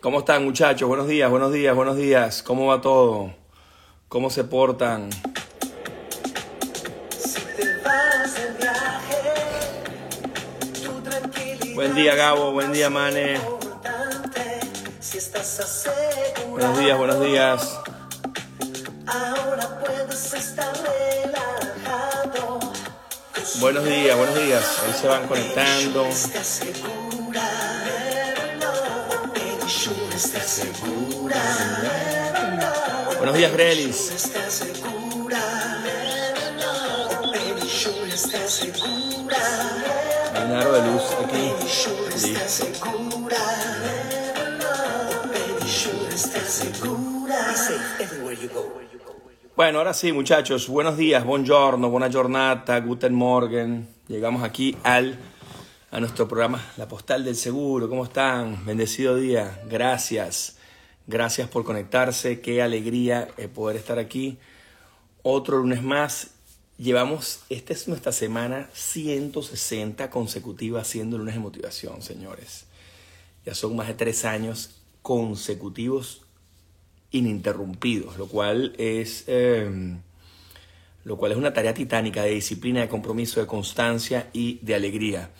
¿Cómo están muchachos? Buenos días, buenos días, buenos días. ¿Cómo va todo? ¿Cómo se portan? Buen día Gabo, buen día Mane. Buenos días, buenos días. Buenos días, buenos días. Ahí se van conectando. Buenos días, Grelis. Hay un aro de luz aquí. Bueno, ahora sí, muchachos. Buenos días, buongiorno, buona giornata, guten morgen. Llegamos aquí al a nuestro programa La Postal del Seguro. ¿Cómo están? Bendecido día. Gracias. Gracias por conectarse. Qué alegría eh, poder estar aquí. Otro lunes más. Llevamos, esta es nuestra semana 160 consecutiva haciendo lunes de motivación, señores. Ya son más de tres años consecutivos ininterrumpidos, lo cual es, eh, lo cual es una tarea titánica de disciplina, de compromiso, de constancia y de alegría.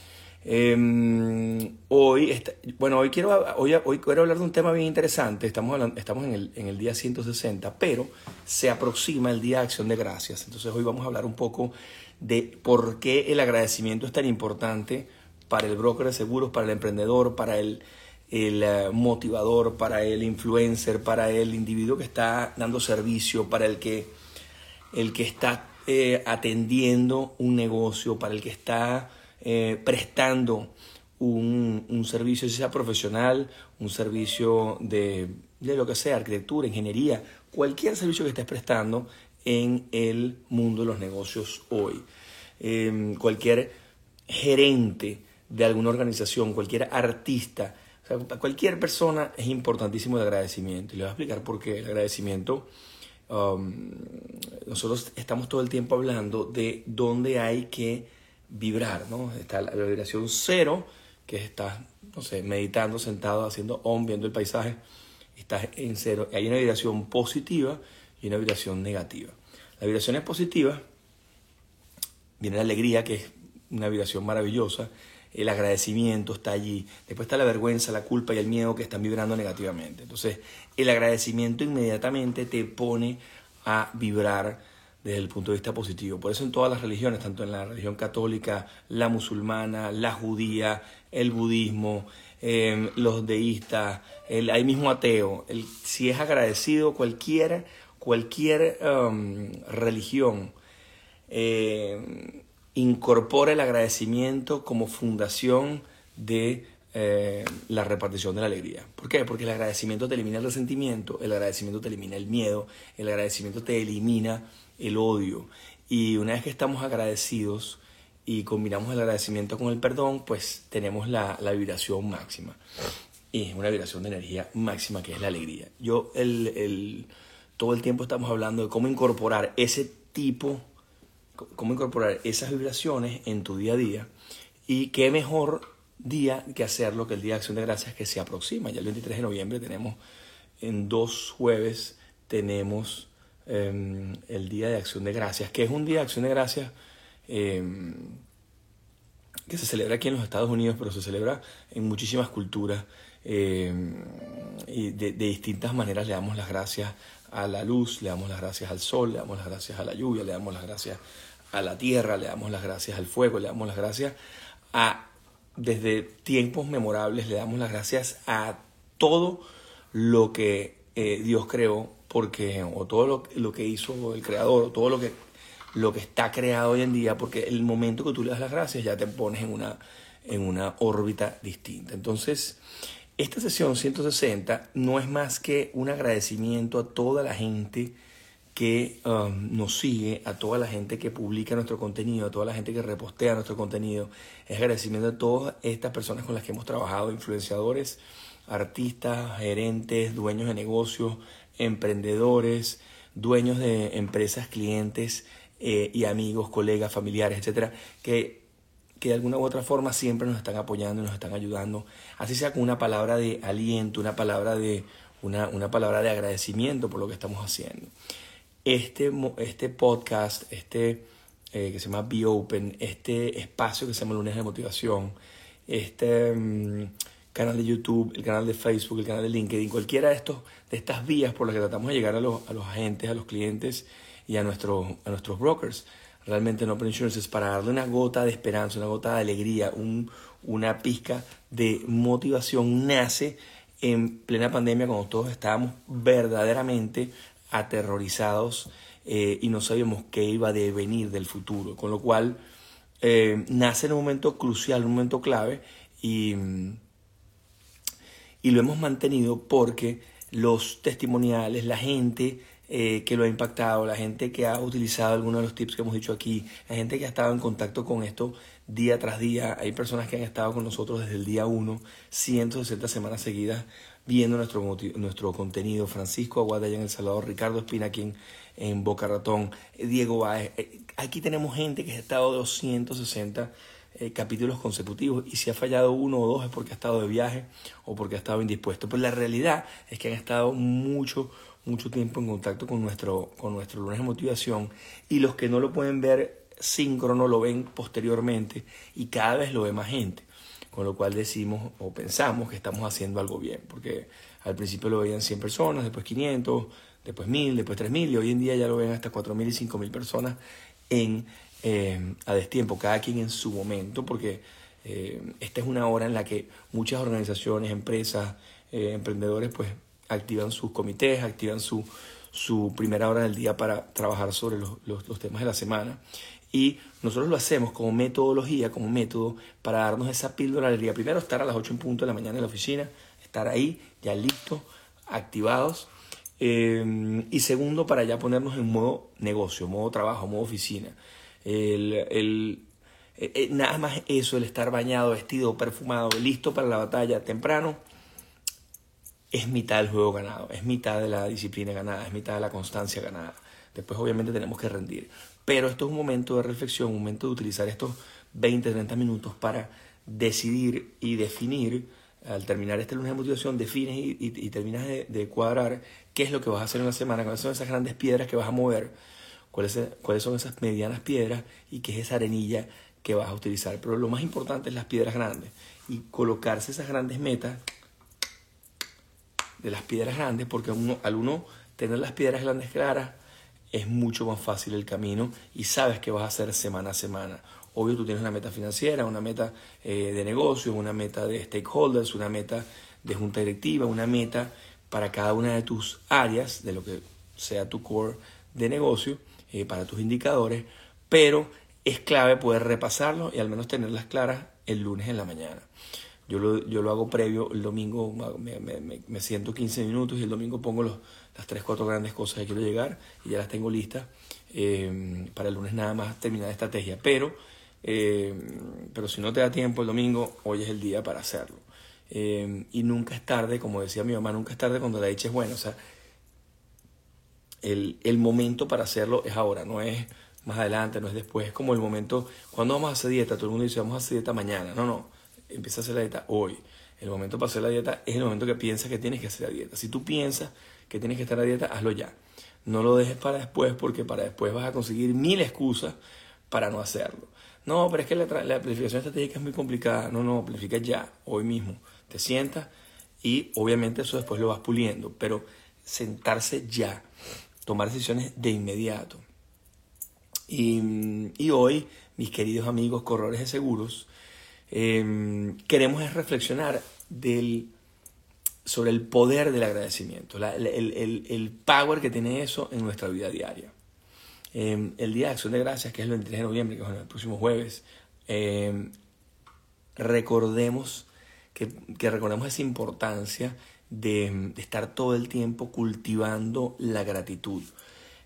Eh, hoy, bueno, hoy quiero, hoy, hoy, quiero hablar de un tema bien interesante. Estamos, estamos en, el, en el día 160, pero se aproxima el Día de Acción de Gracias. Entonces hoy vamos a hablar un poco de por qué el agradecimiento es tan importante para el broker de seguros, para el emprendedor, para el, el uh, motivador, para el influencer, para el individuo que está dando servicio, para el que, el que está eh, atendiendo un negocio, para el que está eh, prestando un, un, servicio, sea profesional, un servicio de, de, lo que sea, arquitectura, ingeniería, cualquier servicio que estés prestando en el mundo de los negocios hoy. Eh, cualquier gerente de alguna organización, cualquier artista, cualquier persona es importantísimo el agradecimiento. Y le voy a explicar por qué. El agradecimiento, um, nosotros estamos todo el tiempo hablando de dónde hay que vibrar, ¿no? Está la vibración cero, que estás, no sé, meditando, sentado, haciendo om, viendo el paisaje, estás en cero. Hay una vibración positiva y una vibración negativa. La vibración es positiva, viene la alegría, que es una vibración maravillosa, el agradecimiento está allí, después está la vergüenza, la culpa y el miedo que están vibrando negativamente. Entonces, el agradecimiento inmediatamente te pone a vibrar desde el punto de vista positivo. Por eso en todas las religiones, tanto en la religión católica, la musulmana, la judía, el budismo, eh, los deístas, el ahí mismo ateo, el, si es agradecido cualquier, cualquier um, religión, eh, incorpora el agradecimiento como fundación de la repartición de la alegría. ¿Por qué? Porque el agradecimiento te elimina el resentimiento, el agradecimiento te elimina el miedo, el agradecimiento te elimina el odio. Y una vez que estamos agradecidos y combinamos el agradecimiento con el perdón, pues tenemos la, la vibración máxima. Y una vibración de energía máxima que es la alegría. Yo el, el, todo el tiempo estamos hablando de cómo incorporar ese tipo, cómo incorporar esas vibraciones en tu día a día. Y qué mejor día que hacerlo que el Día de Acción de Gracias que se aproxima. Ya el 23 de noviembre tenemos, en dos jueves, tenemos eh, el Día de Acción de Gracias, que es un Día de Acción de Gracias eh, que se celebra aquí en los Estados Unidos, pero se celebra en muchísimas culturas eh, y de, de, distintas maneras le damos las gracias a la luz, le damos las gracias al sol, le damos las gracias a la lluvia, le damos las gracias a la tierra, le damos las gracias al fuego, le damos las gracias a, desde tiempos memorables, le damos las gracias a todo lo que eh, Dios creó porque, o todo lo, lo, que hizo el creador, o todo lo que, lo que está creado hoy en día, porque el momento que tú le das las gracias ya te pones en una, en una órbita distinta. Entonces, Esta sesión 160 no es más que un agradecimiento a toda la gente que um, nos sigue, a toda la gente que publica nuestro contenido, a toda la gente que repostea nuestro contenido. Es agradecimiento a todas estas personas con las que hemos trabajado, influenciadores, artistas, gerentes, dueños de negocios, emprendedores, dueños de empresas, clientes eh, y amigos, colegas, familiares, etcétera, que, que de alguna u otra forma siempre nos están apoyando y nos están ayudando, así sea con una palabra de aliento, una palabra de, una, una palabra de agradecimiento por lo que estamos haciendo. Este, este podcast, este eh, que se llama Be Open, este espacio que se llama Lunes de Motivación, este mm, canal de YouTube, el canal de Facebook, el canal de LinkedIn, cualquiera de, estos, de estas vías por las que tratamos de llegar a los, a los agentes, a los clientes y a, nuestro, a nuestros brokers, realmente no Open Insurance es para darle una gota de esperanza, una gota de alegría, un, una pizca de motivación, nace en plena pandemia cuando todos estábamos verdaderamente aterrorizados eh, y no sabíamos qué iba a devenir del futuro. Con lo cual eh, nace en un momento crucial, un momento clave y, y lo hemos mantenido porque los testimoniales, la gente eh, que lo ha impactado, la gente que ha utilizado algunos de los tips que hemos dicho aquí, la gente que ha estado en contacto con esto día tras día, hay personas que han estado con nosotros desde el día 1, 160 semanas seguidas viendo nuestro, nuestro contenido. Francisco Aguada allá en El Salvador, Ricardo Espina aquí en, Boca Ratón, Diego Baez. Eh, aquí tenemos gente que ha estado 260 eh, capítulos consecutivos y si ha fallado uno o dos es porque ha estado de viaje o porque ha estado indispuesto. Pues la realidad es que han estado mucho, mucho tiempo en contacto con nuestro, con nuestro lunes de motivación y los que no lo pueden ver síncrono lo ven posteriormente y cada vez lo ve más gente con lo cual decimos o pensamos que estamos haciendo algo bien, porque al principio lo veían 100 personas, después 500, después 1000, después 3000 y hoy en día ya lo ven hasta 4000 y 5000 personas en, eh, a destiempo, cada quien en su momento, porque eh, esta es una hora en la que muchas organizaciones, empresas, eh, emprendedores pues activan sus comités, activan su, su primera hora del día para trabajar sobre los, los, los temas de la semana y nosotros lo hacemos como metodología, como método para darnos esa píldora del día. Primero, estar a las 8 en punto de la mañana en la oficina, estar ahí, ya listos, activados. Eh, y segundo, para ya ponernos en modo negocio, modo trabajo, modo oficina. El, el, eh, eh, nada más eso, el estar bañado, vestido, perfumado, listo para la batalla temprano, es mitad del juego ganado, es mitad de la disciplina ganada, es mitad de la constancia ganada. Después obviamente tenemos que rendir. Pero esto es un momento de reflexión, un momento de utilizar estos 20, 30 minutos para decidir y definir, al terminar este lunes de motivación, defines y, terminas de, cuadrar qué es lo que vas a hacer en la semana, cuáles son esas grandes piedras que vas a mover, cuáles, son esas medianas piedras y qué es esa arenilla que vas a utilizar. Pero lo más importante es las piedras grandes y colocarse esas grandes metas de las piedras grandes, porque al uno tener las piedras grandes claras, es mucho más fácil el camino y sabes que vas a hacer semana a semana. Obvio, tú tienes una meta financiera, una meta eh, de negocio, una meta de stakeholders, una meta de junta directiva, una meta para cada una de tus áreas, de lo que sea tu core de negocio, eh, para tus indicadores, pero es clave poder repasarlo y al menos tenerlas claras el lunes en la mañana. Yo lo, yo lo hago previo, el domingo me, me, siento 15 minutos y el domingo pongo los, las tres, cuatro grandes cosas que quiero llegar y ya las tengo listas eh, para el lunes nada más terminar estrategia. Pero, eh, pero si no te da tiempo el domingo, hoy es el día para hacerlo. Eh, y nunca es tarde, como decía mi mamá, nunca es tarde cuando la dicha es buena. O sea, el, el momento para hacerlo es ahora, no es más adelante, no es después, es como el momento, cuando vamos a hacer dieta, todo el mundo dice, vamos a hacer dieta mañana. No, no, empieza a hacer la dieta hoy. El momento para hacer la dieta es el momento que piensas que tienes que hacer la dieta. Si tú piensas que tienes que estar a dieta, hazlo ya. No lo dejes para después porque para después vas a conseguir mil excusas para no hacerlo. No, pero es que la, planificación estratégica es muy complicada. No, no, planifica ya, hoy mismo. Te sientas y obviamente eso después lo vas puliendo, pero sentarse ya, tomar decisiones de inmediato. Y, hoy, mis queridos amigos corredores de seguros, em, queremos reflexionar del sobre el poder del agradecimiento, el, power que tiene eso en nuestra vida diaria. Em, el Día de Acción de Gracias, que es el 23 de noviembre, que es el próximo jueves, em, recordemos que, que recordemos esa importancia de, estar todo el tiempo cultivando la gratitud.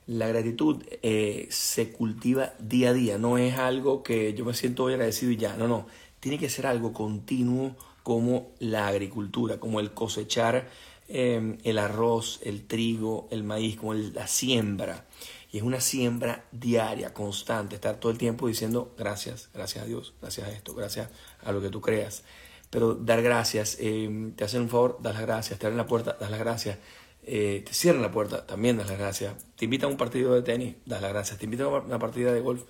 La gratitud eh, se cultiva día a día, no es algo que yo me siento hoy agradecido y ya, no, no, tiene que ser algo continuo como la agricultura, como el cosechar em, el arroz, el trigo, el maíz, como la siembra. Y es una siembra diaria, constante, estar todo el tiempo diciendo gracias, gracias a Dios, gracias a esto, gracias a lo que tú creas. Pero dar gracias, em, te hacen un favor, das las gracias, te abren la puerta, das las gracias, eh, te cierran la puerta, también das las gracias. Te invitan a un partido de tenis, das las gracias. Te invitan a una partida de golf,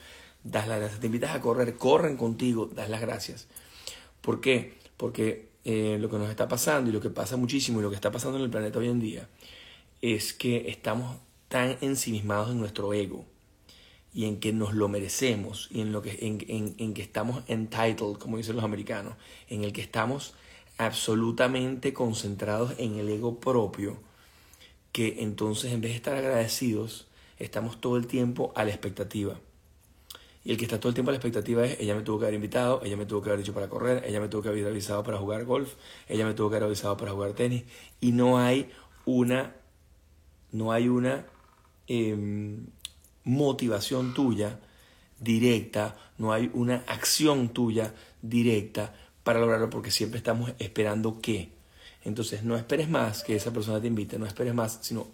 das las gracias. Te invitas a correr, corren contigo, das las gracias. ¿Por qué? Porque eh, lo que nos está pasando y lo que pasa muchísimo y lo que está pasando en el planeta hoy en día es que estamos tan ensimismados en nuestro ego y en que nos lo merecemos y en, lo que, en, en, que estamos entitled, como dicen los americanos, en el que estamos absolutamente concentrados en el ego propio, que entonces en vez de estar agradecidos, estamos todo el tiempo a la expectativa. Y el que está todo el tiempo a la expectativa es, ella me tuvo que haber invitado, ella me tuvo que haber dicho para correr, ella me tuvo que haber avisado para jugar golf, ella me tuvo que haber avisado para jugar tenis. Y no hay una, no hay una em, motivación tuya directa, no hay una acción tuya directa para lograrlo porque siempre estamos esperando que. Entonces no esperes más que esa persona te invite, no esperes más, sino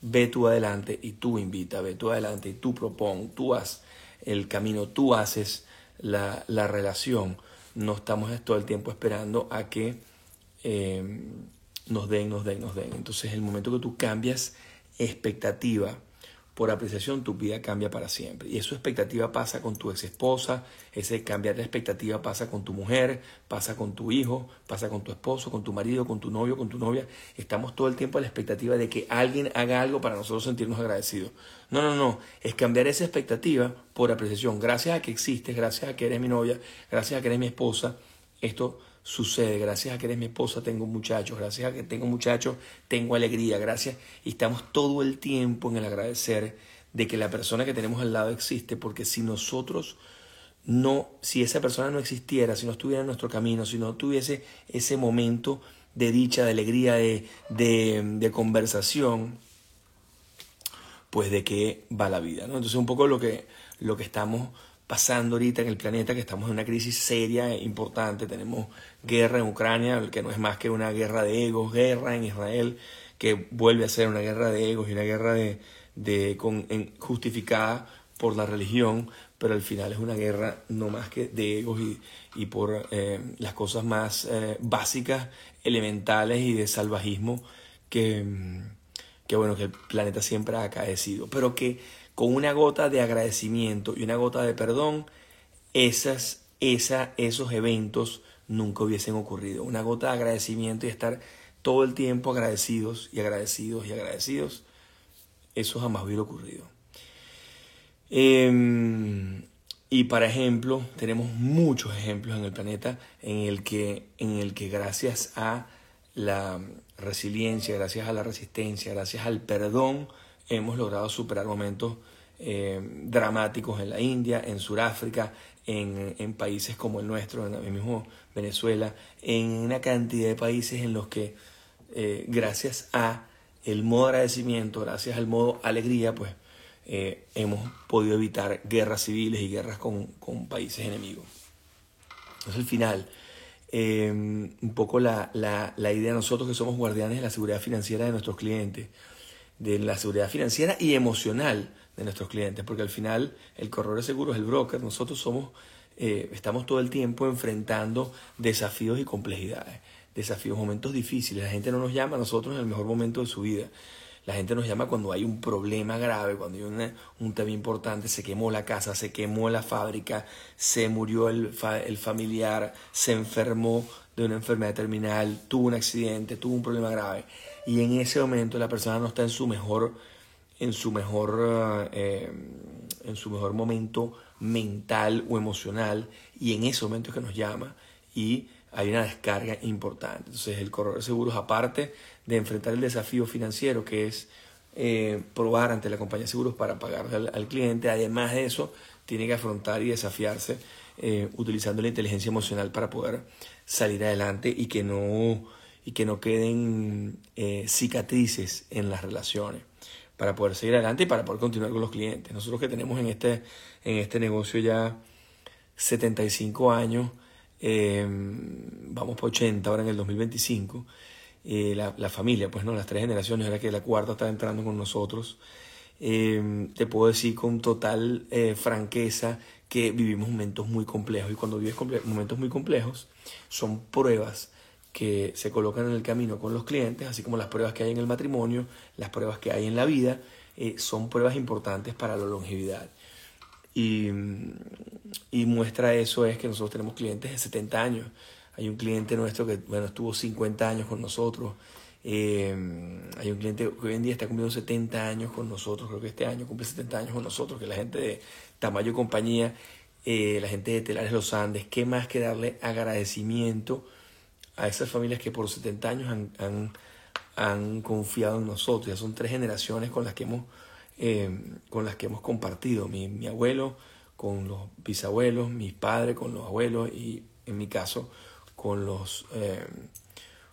ve tú adelante y tú invita, ve tú adelante y tú propon, tú haz el camino, tú haces la, relación. No estamos todo el tiempo esperando a que eh, nos den, nos den, nos den. Entonces el momento que tú cambias expectativa, por apreciación tu vida cambia para siempre. Y esa expectativa pasa con tu ex esposa, ese cambiar de expectativa pasa con tu mujer, pasa con tu hijo, pasa con tu esposo, con tu marido, con tu novio, con tu novia. Estamos todo el tiempo a la expectativa de que alguien haga algo para nosotros sentirnos agradecidos. No, no, no, es cambiar esa expectativa por apreciación. Gracias a que existes, gracias a que eres mi novia, gracias a que eres mi esposa, esto sucede. Gracias a que eres mi esposa tengo muchachos, gracias a que tengo muchachos tengo alegría, gracias. Y estamos todo el tiempo en el agradecer de que la persona que tenemos al lado existe, porque si nosotros no, si esa persona no existiera, si no estuviera en nuestro camino, si no tuviese ese momento de dicha, de alegría, de, de, de conversación, pues de qué va la vida. ¿no? Entonces un poco lo que, lo que estamos pasando ahorita en el planeta, que estamos en una crisis seria e importante. Tenemos guerra en Ucrania, que no es más que una guerra de egos, guerra en Israel, que vuelve a ser una guerra de egos y una guerra de, de justificada por la religión, pero al final es una guerra no más que de egos y, y por eh, las cosas más eh, básicas, elementales y de salvajismo que, que, bueno, que el planeta siempre ha acaecido, pero que con una gota de agradecimiento y una gota de perdón, esas, esa, esos eventos nunca hubiesen ocurrido. Una gota de agradecimiento y estar todo el tiempo agradecidos y agradecidos y agradecidos, eso jamás hubiera ocurrido. Em, y para ejemplo, tenemos muchos ejemplos en el planeta en el que, en el que gracias a la resiliencia, gracias a la resistencia, gracias al perdón, hemos logrado superar momentos eh, dramáticos en la India, en Sudáfrica, en, en, países como el nuestro, en el mismo Venezuela, en una cantidad de países en los que eh, gracias a el modo agradecimiento, gracias al modo alegría, pues eh, hemos podido evitar guerras civiles y guerras con, con países enemigos. Entonces al final, un poco la, la, la idea de nosotros que somos guardianes de la seguridad financiera de nuestros clientes, de la seguridad financiera y emocional de nuestros clientes, porque al final el corredor de seguros el broker, nosotros somos, eh, estamos todo el tiempo enfrentando desafíos y complejidades, desafíos, momentos difíciles. La gente no nos llama a nosotros en el mejor momento de su vida. La gente nos llama cuando hay un problema grave, cuando hay un tema importante, se quemó la casa, se quemó la fábrica, se murió el, el familiar, se enfermó de una enfermedad terminal, tuvo un accidente, tuvo un problema grave y en ese momento la persona no está en su mejor, en su mejor, eh, en su mejor momento mental o emocional y en ese momento es que nos llama y hay una descarga importante. Entonces el corredor de seguros, aparte de enfrentar el desafío financiero que es eh, probar ante la compañía de seguros para pagar al, cliente, además de eso, tiene que afrontar y desafiarse eh, utilizando la inteligencia emocional para poder salir adelante y que no, y que no queden eh, cicatrices en las relaciones para poder seguir adelante y para poder continuar con los clientes. Nosotros que tenemos en este, en este negocio ya 75 años, vamos por 80 ahora en el 2025, la, la, familia, pues no, las tres generaciones, ahora que la cuarta está entrando con nosotros, eh, te puedo decir con total eh, franqueza que vivimos momentos muy complejos y cuando vives momentos muy complejos son pruebas que se colocan en el camino con los clientes, así como las pruebas que hay en el matrimonio, las pruebas que hay en la vida, eh, son pruebas importantes para la longevidad. Y, y, muestra eso es que nosotros tenemos clientes de 70 años. Hay un cliente nuestro que bueno, estuvo 50 años con nosotros, eh, hay un cliente que hoy en día está cumpliendo 70 años con nosotros, creo que este año cumple 70 años con nosotros, que la gente de Tamayo Compañía, eh, la gente de Telares Los Andes, ¿qué más que darle agradecimiento a esas familias que por 70 años han, han, han confiado en nosotros? Ya son tres generaciones con las que hemos, eh, con las que hemos compartido, mi, mi abuelo con los bisabuelos, mi padre con los abuelos y en mi caso con los,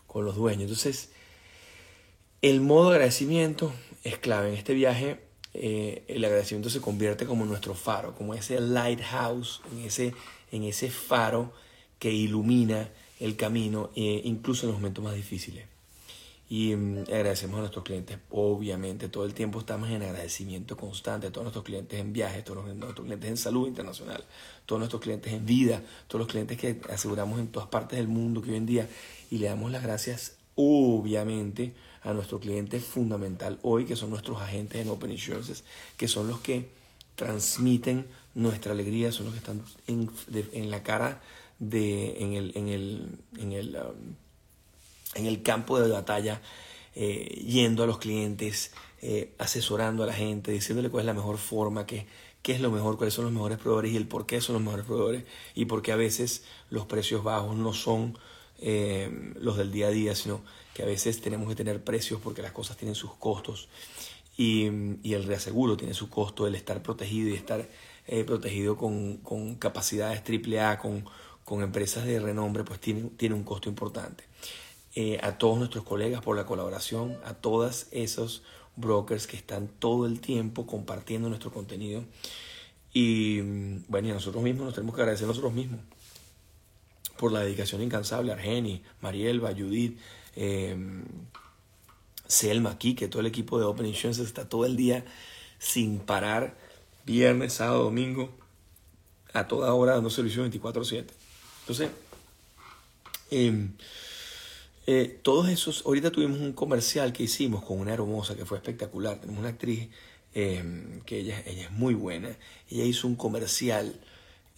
con los dueños. Entonces, el modo de agradecimiento es clave. En este viaje eh, el agradecimiento se convierte como nuestro faro, como ese lighthouse, en ese, en ese faro que ilumina el camino, eh, incluso en los momentos más difíciles. Y mm, agradecemos a nuestros clientes, obviamente, todo el tiempo estamos en agradecimiento constante, a todos nuestros clientes en viajes, todos nuestros clientes en salud internacional, todos nuestros clientes en vida, todos los clientes que aseguramos en todas partes del mundo que hoy en día, y le damos las gracias, obviamente, a nuestro cliente fundamental hoy, que son nuestros agentes en Open Insurances, que son los que transmiten nuestra alegría, son los que están en, en la cara de, en el, en el, en el, um, en el campo de batalla, eh, yendo a los clientes, eh, asesorando a la gente, diciéndole cuál es la mejor forma, qué, qué es lo mejor, cuáles son los mejores proveedores y el por qué son los mejores proveedores y por qué a veces los precios bajos no son eh, los del día a día, sino que a veces tenemos que tener precios porque las cosas tienen sus costos. Y, y el reaseguro tiene su costo, el estar protegido y estar eh, protegido con, con, capacidades AAA, con, con empresas de renombre, pues tiene, tiene un costo importante. Eh, a todos nuestros colegas por la colaboración, a todos esos brokers que están todo el tiempo compartiendo nuestro contenido. Y bueno, y a nosotros mismos nos tenemos que agradecer a nosotros mismos por la dedicación incansable. Argeni, Marielba, Judith, eh, Selma, que todo el equipo de Open Insurance está todo el día sin parar, viernes, sábado, domingo, a toda hora dando servicio 24/7. Entonces, em, eh, todos esos, ahorita tuvimos un comercial que hicimos con una hermosa que fue espectacular, tenemos una actriz em, que ella, ella es muy buena, ella hizo un comercial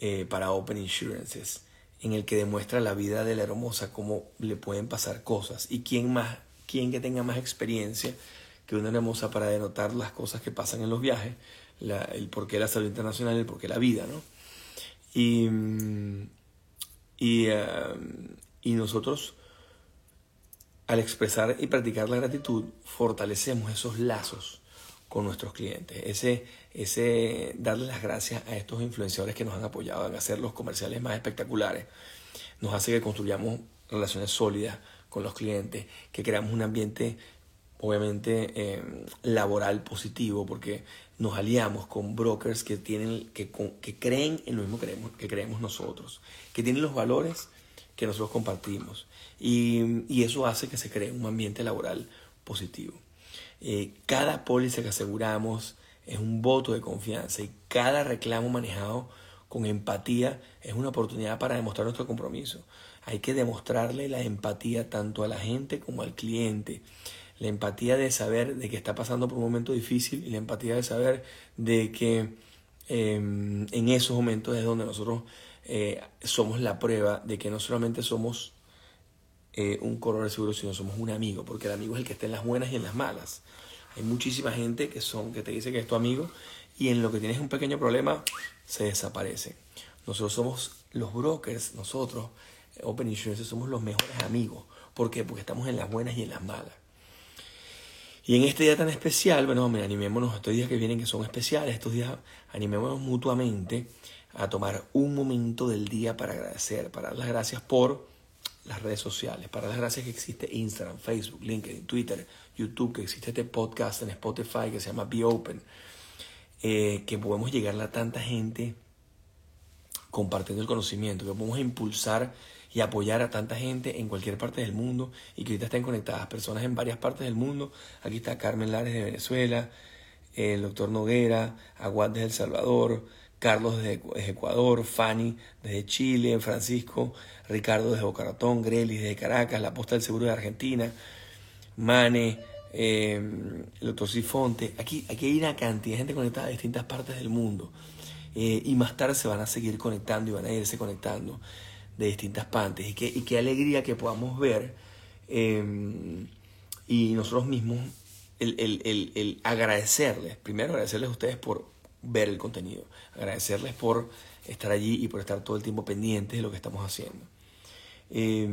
eh, para Open Insurances en el que demuestra la vida de la hermosa, cómo le pueden pasar cosas. Y quién más, quién que tenga más experiencia que una hermosa para denotar las cosas que pasan en los viajes, la, el porqué la salud internacional, el porqué la vida, ¿no? Y, y, um, y nosotros, al expresar y practicar la gratitud, fortalecemos esos lazos con nuestros clientes. Ese, ese darle las gracias a estos influenciadores que nos han apoyado en hacer los comerciales más espectaculares, nos hace que construyamos relaciones sólidas con los clientes, que creamos un ambiente obviamente eh, laboral positivo, porque nos aliamos con brokers que, tienen, que, que creen en lo mismo que creemos, nosotros, que tienen los valores que nosotros compartimos. Y, y eso hace que se cree un ambiente laboral positivo. Eh, cada póliza que aseguramos es un voto de confianza y cada reclamo manejado con empatía es una oportunidad para demostrar nuestro compromiso. Hay que demostrarle la empatía tanto a la gente como al cliente. La empatía de saber de que está pasando por un momento difícil y la empatía de saber de que em, en esos momentos es donde nosotros eh, somos la prueba de que no solamente somos eh, un corredor seguro, sino somos un amigo, porque el amigo es el que está en las buenas y en las malas. Hay muchísima gente que, son, que te dice que es tu amigo y en lo que tienes un pequeño problema se desaparece. Nosotros somos los brokers, nosotros, Open Insurance, somos los mejores amigos. ¿Por qué? Porque estamos en las buenas y en las malas. Y en este día tan especial, bueno, animémonos, estos días que vienen que son especiales, estos días animémonos mutuamente a tomar un momento del día para agradecer, para dar las gracias por las redes sociales, para dar las gracias que existe Instagram, Facebook, LinkedIn, Twitter, YouTube, que existe este podcast en Spotify que se llama Be Open, eh, que podemos llegar a tanta gente compartiendo el conocimiento, que podemos impulsar y apoyar a tanta gente en cualquier parte del mundo y que ahorita estén conectadas personas en varias partes del mundo. Aquí está Carmen Lares de Venezuela, el doctor Noguera, Aguad de El Salvador, Carlos desde Ecuador, Fanny desde Chile, Francisco, Ricardo desde Boca Ratón, Grelis desde Caracas, la Posta del Seguro de Argentina, Mane, eh, el doctor Sifonte. Aquí, aquí hay una cantidad de gente conectada de distintas partes del mundo. Eh, y más tarde se van a seguir conectando y van a irse conectando de distintas partes. Y qué, y qué alegría que podamos ver em, y nosotros mismos el, el, el, el, agradecerles, primero agradecerles a ustedes por ver el contenido, agradecerles por estar allí y por estar todo el tiempo pendientes de lo que estamos haciendo. Eh,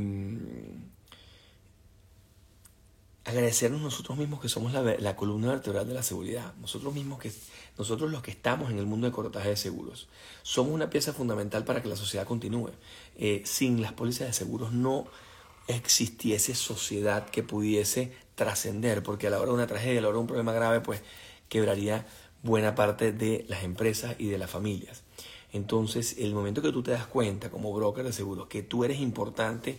agradecernos nosotros mismos que somos la, la, columna vertebral de la seguridad, nosotros mismos que nosotros los que estamos en el mundo de corretaje de seguros, somos una pieza fundamental para que la sociedad continúe. Eh, sin las pólizas de seguros no existiese sociedad que pudiese trascender, porque a la hora de una tragedia, a la hora de un problema grave, pues quebraría buena parte de las empresas y de las familias. Entonces, el momento que tú te das cuenta como broker de seguros que tú eres importante,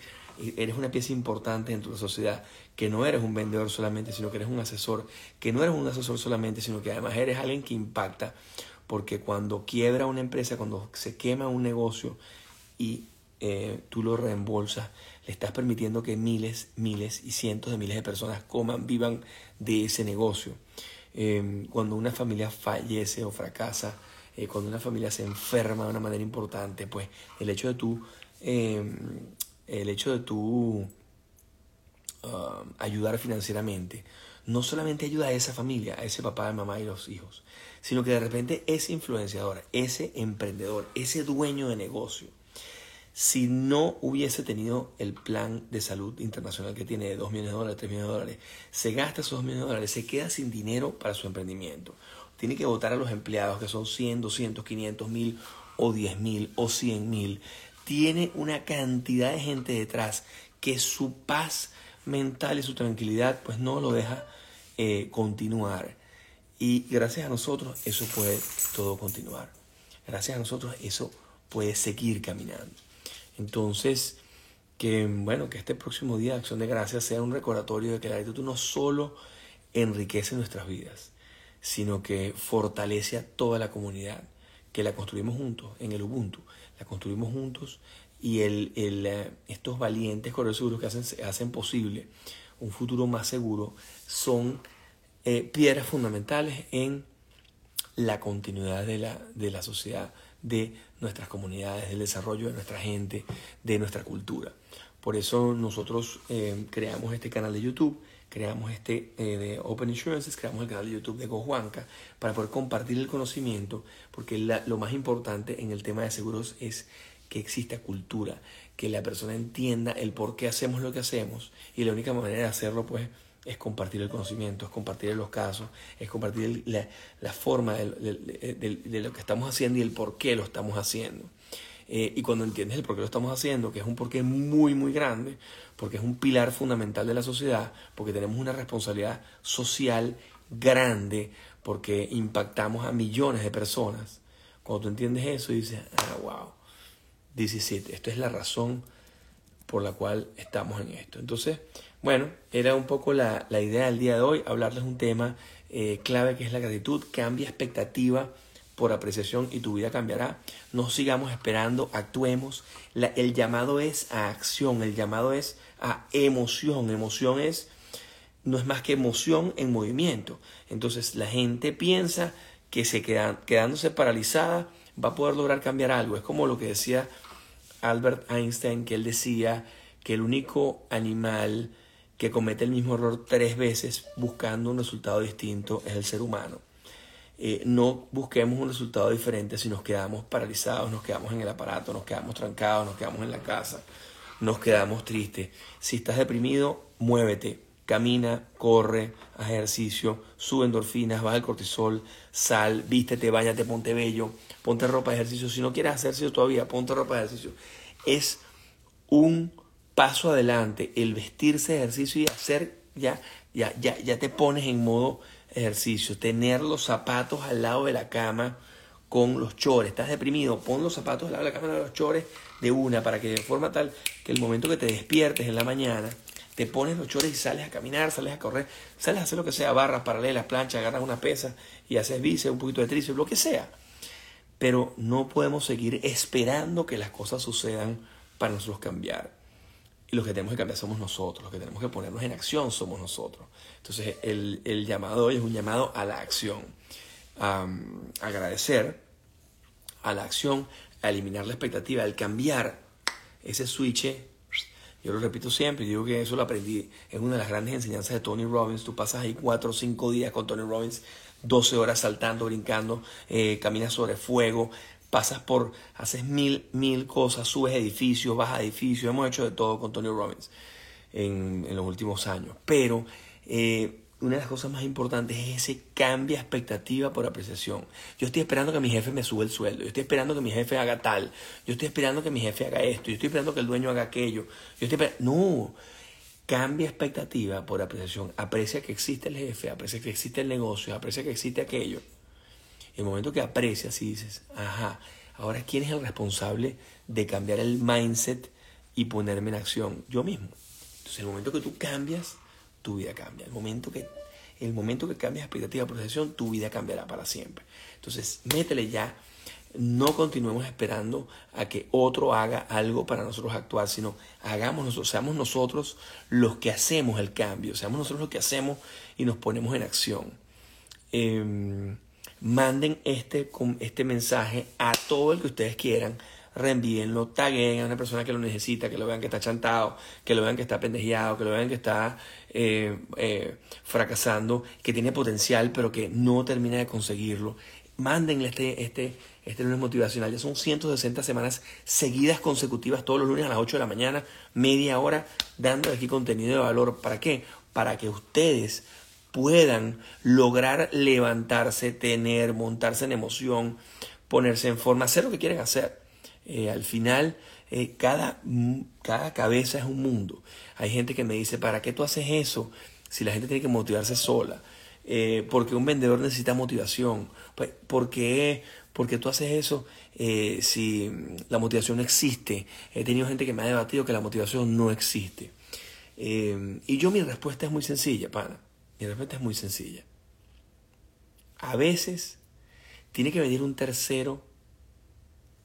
eres una pieza importante en tu sociedad, que no eres un vendedor solamente, sino que eres un asesor, que no eres un asesor solamente, sino que además eres alguien que impacta, porque cuando quiebra una empresa, cuando se quema un negocio y eh, tú lo reembolsas, le estás permitiendo que miles, miles y cientos de miles de personas coman, vivan de ese negocio. Em, cuando una familia fallece o fracasa, eh, cuando una familia se enferma de una manera importante, pues el hecho de tú, el hecho de tú um, ayudar financieramente, no solamente ayuda a esa familia, a ese papá, mamá y los hijos, sino que de repente ese influenciador, ese emprendedor, ese dueño de negocio, si no hubiese tenido el plan de salud internacional que tiene de 2 millones de dólares, 3 millones de dólares, se gasta esos 2 millones de dólares, se queda sin dinero para su emprendimiento. Tiene que votar a los empleados, que son 100, 200, 500 mil o 10 mil o 100 mil. Tiene una cantidad de gente detrás que su paz mental y su tranquilidad pues no lo deja eh, continuar. Y gracias a nosotros eso puede todo continuar. Gracias a nosotros eso puede seguir caminando. Entonces, que bueno, que este próximo día de Acción de Gracias sea un recordatorio de que la gratitud no solo enriquece nuestras vidas, sino que fortalece a toda la comunidad, que la construimos juntos en el Ubuntu, la construimos juntos y el, el, eh, estos valientes corredores seguros que hacen, hacen posible un futuro más seguro son eh, piedras fundamentales en la continuidad de la, de la sociedad de nuestras comunidades, del desarrollo de nuestra gente, de nuestra cultura. Por eso nosotros eh, creamos este canal de YouTube, creamos este eh, de Open Insurances, creamos el canal de YouTube de GoJuanca para poder compartir el conocimiento, porque lo más importante en el tema de seguros es que exista cultura, que la persona entienda el por qué hacemos lo que hacemos y la única manera de hacerlo pues es compartir el conocimiento, es compartir los casos, es compartir la, forma de, de, lo que estamos haciendo y el por qué lo estamos haciendo. Eh, y cuando entiendes el por qué lo estamos haciendo, que es un porqué muy, muy grande, porque es un pilar fundamental de la sociedad, porque tenemos una responsabilidad social grande, porque impactamos a millones de personas. Cuando tú entiendes eso y dices, ah, wow, 17, esto es la razón por la cual estamos en esto. Entonces, bueno, era un poco la, idea del día de hoy, hablarles un tema eh, clave que es la gratitud, cambia expectativa por apreciación y tu vida cambiará. No sigamos esperando, actuemos. el llamado es a acción, el llamado es a emoción. Emoción es, no es más que emoción en movimiento. Entonces la gente piensa que se quedan, quedándose paralizada va a poder lograr cambiar algo. Es como lo que decía Albert Einstein, que él decía que el único animal que comete el mismo error tres veces buscando un resultado distinto es el ser humano. Eh, no busquemos un resultado diferente si nos quedamos paralizados, nos quedamos en el aparato, nos quedamos trancados, nos quedamos en la casa, nos quedamos tristes. Si estás deprimido, muévete, camina, corre, haz ejercicio, sube endorfinas, baja el cortisol, sal, vístete, bañate, ponte bello, ponte ropa de ejercicio. Si no quieres hacer ejercicio todavía, ponte ropa de ejercicio. Es un paso adelante el vestirse ejercicio y hacer, ya, ya, ya, ya te pones en modo ejercicio, tener los zapatos al lado de la cama con los chores. Estás deprimido, pon los zapatos al lado de la cama de los chores de una para que de forma tal que el momento que te despiertes en la mañana, te pones los chores y sales a caminar, sales a correr, sales a hacer lo que sea, barras, paralelas, planchas, agarras una pesa y haces bíceps, un poquito de tríceps, lo que sea. Pero no podemos seguir esperando que las cosas sucedan para nosotros cambiar. Los que tenemos que cambiar somos nosotros, los que tenemos que ponernos en acción somos nosotros. Entonces el, el llamado hoy es un llamado a la acción, a, agradecer a la acción, a eliminar la expectativa, al cambiar ese switch. Yo lo repito siempre, digo que eso lo aprendí, es una de las grandes enseñanzas de Tony Robbins. Tú pasas ahí cuatro o cinco días con Tony Robbins, 12 horas saltando, brincando, eh, caminas sobre fuego, pasas por, haces mil, mil cosas, subes edificios, bajas edificios, hemos hecho de todo con Tony Robbins en, en los últimos años. Pero eh, una de las cosas más importantes es ese cambio de expectativa por apreciación. Yo estoy esperando que mi jefe me suba el sueldo, yo estoy esperando que mi jefe haga tal, yo estoy esperando que mi jefe haga esto, yo estoy esperando que el dueño haga aquello. Yo estoy no, cambia expectativa por apreciación. Aprecia que existe el jefe, aprecia que existe el negocio, aprecia que existe aquello. El momento que aprecias y dices, ajá, ahora quién es el responsable de cambiar el mindset y ponerme en acción, yo mismo. Entonces, el momento que tú cambias, tu vida cambia. El momento que, el momento que cambias expectativa procesión, tu vida cambiará para siempre. Entonces, métele ya. No continuemos esperando a que otro haga algo para nosotros actuar, sino hagamos nosotros, seamos nosotros los que hacemos el cambio, seamos nosotros los que hacemos y nos ponemos en acción. Em, manden este, este mensaje a todo el que ustedes quieran, reenvíenlo, taguen a una persona que lo necesita, que lo vean que está chantado, que lo vean que está pendejeado, que lo vean que está eh, eh, fracasando, que tiene potencial pero que no termina de conseguirlo. Mándenle este, este, este lunes motivacional. Ya son 160 semanas seguidas consecutivas todos los lunes a las 8 de la mañana, media hora, dando aquí contenido de valor. ¿Para qué? Para que ustedes puedan lograr levantarse, tener, montarse en emoción, ponerse en forma, hacer lo que quieren hacer. Eh, al final, eh, cada, cada cabeza es un mundo. Hay gente que me dice, ¿para qué tú haces eso si la gente tiene que motivarse sola? Eh, porque un vendedor necesita motivación. Pues, ¿Por qué, porque tú haces eso si la motivación no existe? He tenido gente que me ha debatido que la motivación no existe. y yo mi respuesta es muy sencilla, pana. Mi respuesta es muy sencilla. A veces tiene que venir un tercero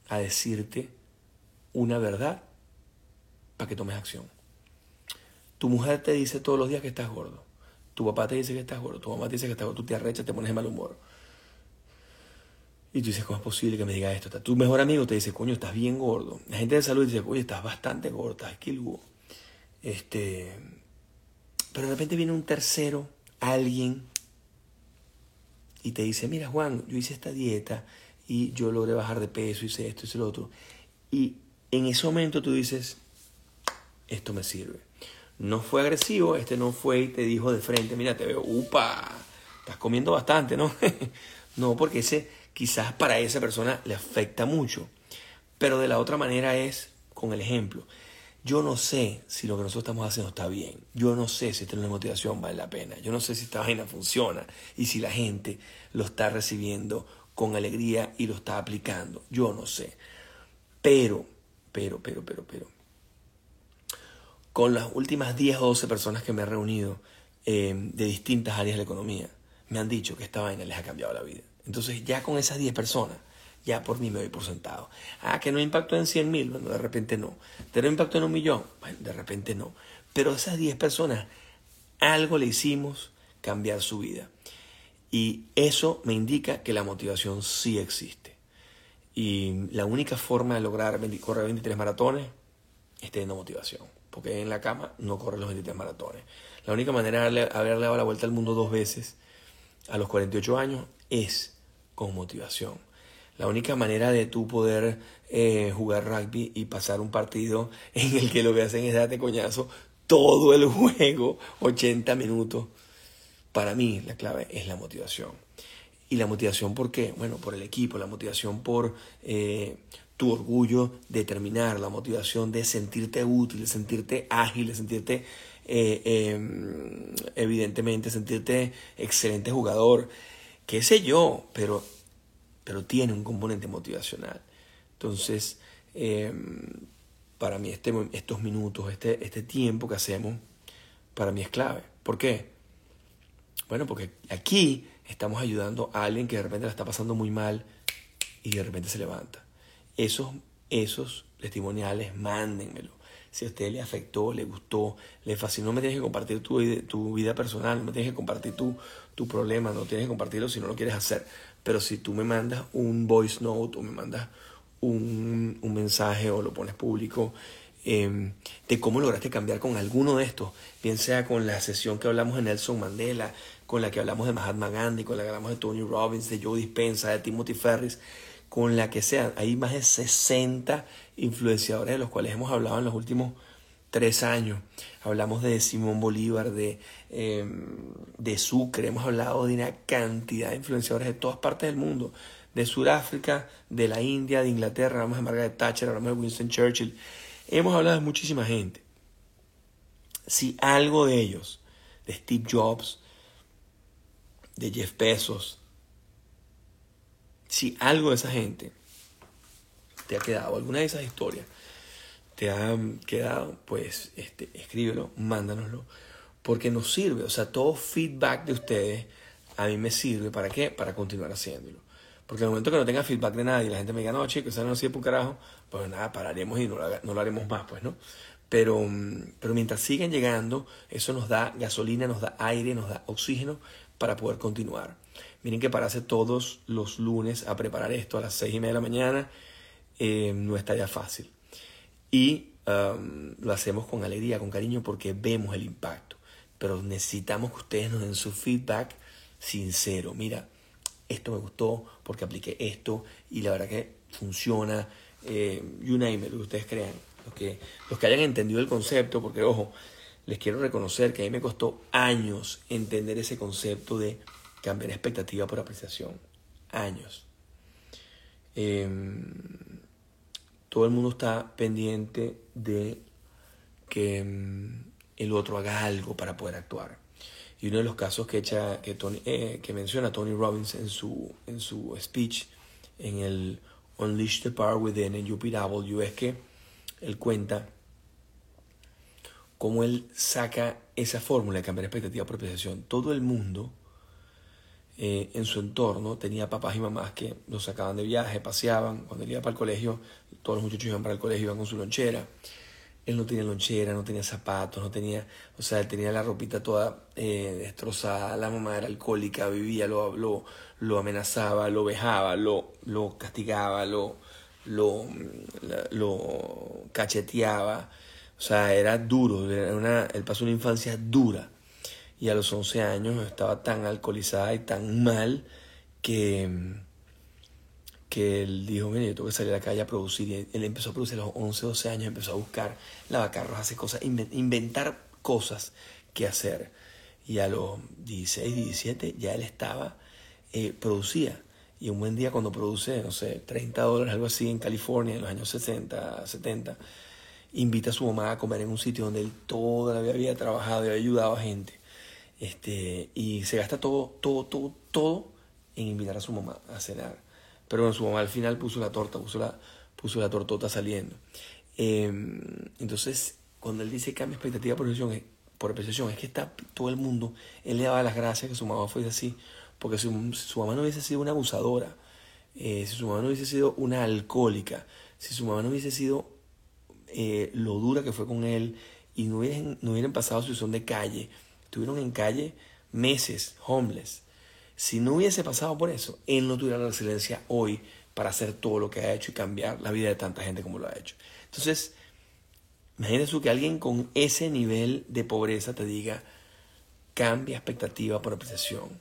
a decirte una verdad para que tomes acción. Tu mujer te dice todos los días que estás gordo. Tu papá te dice que estás gordo. Tu mamá te dice que estás gordo. Tú te arrechas, te pones de mal humor. Y tú dices, ¿cómo es posible que me diga esto? Tu mejor amigo te dice, coño, estás bien gordo. La gente de salud dice, oye, estás bastante gordo, estás esquilúo. Este... Pero de repente viene un tercero alguien y te dice, mira Juan, yo hice esta dieta y yo logré bajar de peso, hice esto, hice lo otro. Y en ese momento tú dices, esto me sirve. No fue agresivo, este no fue y te dijo de frente, mira, te veo, upa, estás comiendo bastante, ¿no? no, porque ese quizás para esa persona le afecta mucho. Pero de la otra manera es con el ejemplo. Yo no sé si lo que nosotros estamos haciendo está bien. Yo no sé si tener motivación vale la pena. Yo no sé si esta vaina funciona y si la gente lo está recibiendo con alegría y lo está aplicando. Yo no sé. Pero, pero, pero, pero, pero. Con las últimas 10 o 12 personas que me he reunido eh, de distintas áreas de la economía, me han dicho que esta vaina les ha cambiado la vida. Entonces ya con esas 10 personas ya por mí me doy por sentado. Ah, que no impactó en 100 mil, bueno, de repente no. ¿Te no impactó en un millón? Bueno, de repente no. Pero esas 10 personas, algo le hicimos cambiar su vida. Y eso me indica que la motivación sí existe. Y la única forma de lograr correr 23 maratones es teniendo motivación. Porque en la cama no corre los 23 maratones. La única manera de haberle dado la vuelta al mundo dos veces a los 48 años es con motivación. La única manera de tú poder eh, jugar rugby y pasar un partido en el que lo que hacen es darte coñazo todo el juego, 80 minutos. Para mí la clave es la motivación. ¿Y la motivación por qué? Bueno, por el equipo, la motivación por eh, tu orgullo de terminar, la motivación de sentirte útil, de sentirte ágil, de sentirte, eh, em, evidentemente, sentirte excelente jugador, qué sé yo, pero, pero tiene un componente motivacional. Entonces, em, para mí este, estos minutos, este, este tiempo que hacemos, para mí es clave. ¿Por qué? Bueno, porque aquí estamos ayudando a alguien que de repente la está pasando muy mal y de repente se levanta. Esos, esos testimoniales, mándenmelo. Si a usted le afectó, le gustó, le fascinó, no me tienes que compartir tu, tu vida personal, no me tienes que compartir tu, tu problema, no tienes que compartirlo si no lo quieres hacer. Pero si tú me mandas un voice note o me mandas un, un mensaje o lo pones público em, de cómo lograste cambiar con alguno de estos, bien sea con la sesión que hablamos de Nelson Mandela, con la que hablamos de Mahatma Gandhi, con la que hablamos de Tony Robbins, de Joe Dispenza, de Timothy Ferris, con la que sea. Hay más de 60 influenciadores de los cuales hemos hablado en los últimos tres años. Hablamos de Simón Bolívar, de, em, de Sucre, hemos hablado de una cantidad de influenciadores de todas partes del mundo de Sudáfrica, de la India, de Inglaterra, hablamos de Margaret Thatcher, hablamos de Winston Churchill. Hemos hablado de muchísima gente. Si algo de ellos, de Steve Jobs, de Jeff Bezos, si algo de esa gente te ha quedado, alguna de esas historias te ha quedado, pues este, escríbelo, mándanoslo, porque nos sirve, o sea, todo feedback de ustedes a mí me sirve, ¿para qué? Para continuar haciéndolo. Porque en el momento que no tenga feedback de nadie, la gente me diga, no, chicos, eso no sirve por carajo, pues nada, pararemos y no lo, haremos más, pues, ¿no? Pero, mm, pero mientras siguen llegando, eso nos da gasolina, nos da aire, nos da oxígeno para poder continuar. Miren que pararse todos los lunes a preparar esto a las seis y media de la mañana eh, no está ya fácil. Y um, lo hacemos con alegría, con cariño, porque vemos el impacto. Pero necesitamos que ustedes nos den su feedback sincero. Mira, esto me gustó porque apliqué esto y la verdad que funciona, eh, you name it, lo que ustedes crean, los que, los que hayan entendido el concepto, porque ojo, les quiero reconocer que a mí me costó años entender ese concepto de cambiar expectativa por apreciación, años. Em, todo el mundo está pendiente de que em, el otro haga algo para poder actuar. Y uno de los casos que, echa, eh, que menciona Tony Robbins en su, en su speech en el Unleash the Power Within en UPW es que él cuenta cómo él saca esa fórmula de cambiar expectativa por apreciación. Todo el mundo eh, en su entorno tenía papás y mamás que los sacaban de viaje, paseaban. Cuando él iba para el colegio, todos los muchachos iban para el colegio, iban con su lonchera. Él no tenía lonchera, no tenía zapatos, no tenía, o sea, él tenía la ropita toda eh, destrozada, la mamá era alcohólica, vivía, lo, lo, lo amenazaba, lo vejaba, lo, lo castigaba, lo, lo, lo cacheteaba, o sea, era duro, era una, él pasó una infancia dura y a los 11 años estaba tan alcoholizada y tan mal que que él dijo, mire, yo tengo que salir a la calle a producir. Y él empezó a producir a los 11, 12 años, empezó a buscar lavacarros, hacer cosas, inventar cosas que hacer. Y a los 16, 17 ya él estaba, eh, producía. Y un buen día cuando produce, no sé, 30 dólares, algo así, en California, en los años 60, 70, invita a su mamá a comer en un sitio donde él toda la vida había trabajado y había ayudado a gente. Este, y se gasta todo, todo, todo, todo en invitar a su mamá a cenar pero su mamá al final puso la torta, puso la, puso la tortota saliendo. Em, entonces, cuando él dice cambia expectativa por apreciación, es, por apreciación, es que está todo el mundo, él le daba las gracias que su mamá fuese así, porque si su mamá no hubiese sido una abusadora, eh, si su mamá no hubiese sido una alcohólica, si su mamá no hubiese sido eh, lo dura que fue con él y no hubieran, no hubieran pasado su son de calle, estuvieron en calle meses, homeless, si no hubiese pasado por eso, él no tuviera la resiliencia hoy para hacer todo lo que ha hecho y cambiar la vida de tanta gente como lo ha hecho. Entonces, imagínese que alguien con ese nivel de pobreza te diga, cambia expectativa por apreciación.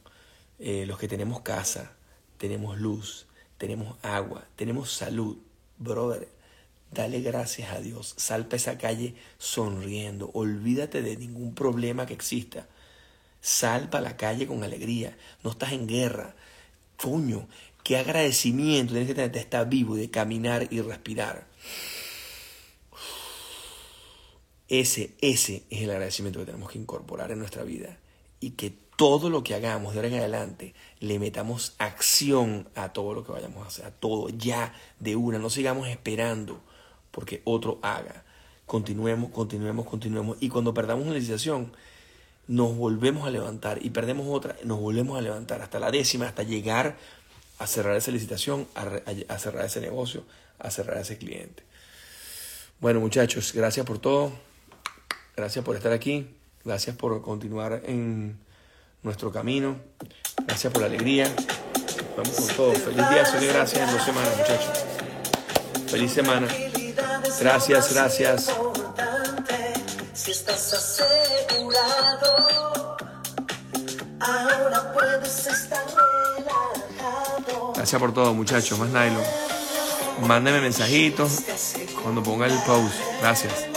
Eh, los que tenemos casa, tenemos luz, tenemos agua, tenemos salud, brother, Dale gracias a Dios. Salpa esa calle sonriendo. Olvídate de ningún problema que exista. Salpa la calle con alegría. No estás en guerra. Coño, qué agradecimiento tienes que tener de estar vivo, de caminar y respirar. Ese, ese es el agradecimiento que tenemos que incorporar en nuestra vida. Y que todo lo que hagamos de ahora en adelante le metamos acción a todo lo que vayamos a hacer, a todo, ya de una. No sigamos esperando porque otro haga. Continuemos, continuemos, continuemos. Y cuando perdamos una licitación, nos volvemos a levantar y perdemos otra, nos volvemos a levantar hasta la décima, hasta llegar a cerrar esa licitación, a, cerrar ese negocio, a cerrar ese cliente. Bueno muchachos, gracias por todo. Gracias por estar aquí. Gracias por continuar en nuestro camino. Gracias por la alegría. Vamos con todo. Feliz día, soy gracias en dos semanas, muchachos. Feliz semana. Gracias, gracias. Si estás asegurado, ahora puedes estar relajado. Gracias por todo, muchachos. Más nylon. Mándeme mensajitos cuando ponga el post. Gracias.